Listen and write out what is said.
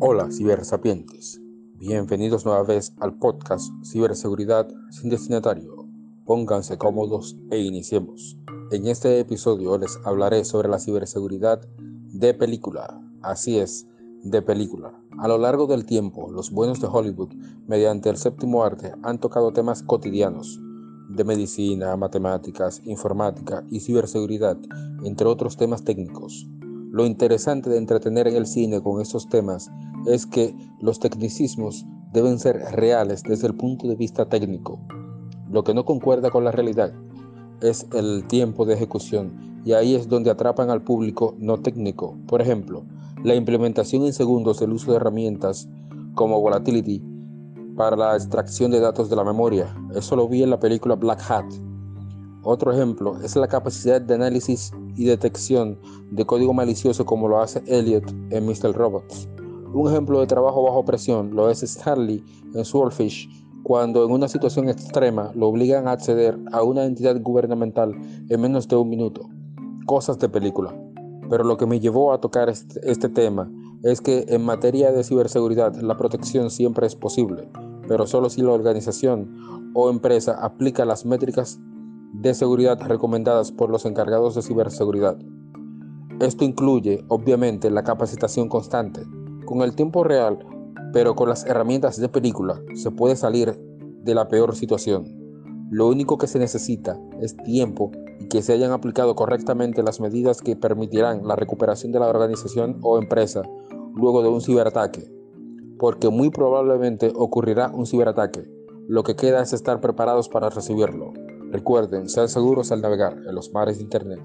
Hola cibersapientes, bienvenidos nueva vez al podcast Ciberseguridad sin destinatario. Pónganse cómodos e iniciemos. En este episodio les hablaré sobre la ciberseguridad de película. Así es, de película. A lo largo del tiempo, los buenos de Hollywood, mediante el séptimo arte, han tocado temas cotidianos de medicina, matemáticas, informática y ciberseguridad, entre otros temas técnicos. Lo interesante de entretener en el cine con estos temas es que los tecnicismos deben ser reales desde el punto de vista técnico. Lo que no concuerda con la realidad es el tiempo de ejecución y ahí es donde atrapan al público no técnico. Por ejemplo, la implementación en segundos del uso de herramientas como Volatility para la extracción de datos de la memoria. Eso lo vi en la película Black Hat. Otro ejemplo es la capacidad de análisis y detección de código malicioso como lo hace Elliot en Mr. Robots. Un ejemplo de trabajo bajo presión lo es Starly en Swordfish, cuando en una situación extrema lo obligan a acceder a una entidad gubernamental en menos de un minuto. Cosas de película. Pero lo que me llevó a tocar este, este tema es que en materia de ciberseguridad la protección siempre es posible, pero solo si la organización o empresa aplica las métricas de seguridad recomendadas por los encargados de ciberseguridad. Esto incluye, obviamente, la capacitación constante. Con el tiempo real, pero con las herramientas de película, se puede salir de la peor situación. Lo único que se necesita es tiempo y que se hayan aplicado correctamente las medidas que permitirán la recuperación de la organización o empresa luego de un ciberataque, porque muy probablemente ocurrirá un ciberataque. Lo que queda es estar preparados para recibirlo. Recuerden, sean seguros al navegar en los mares de Internet.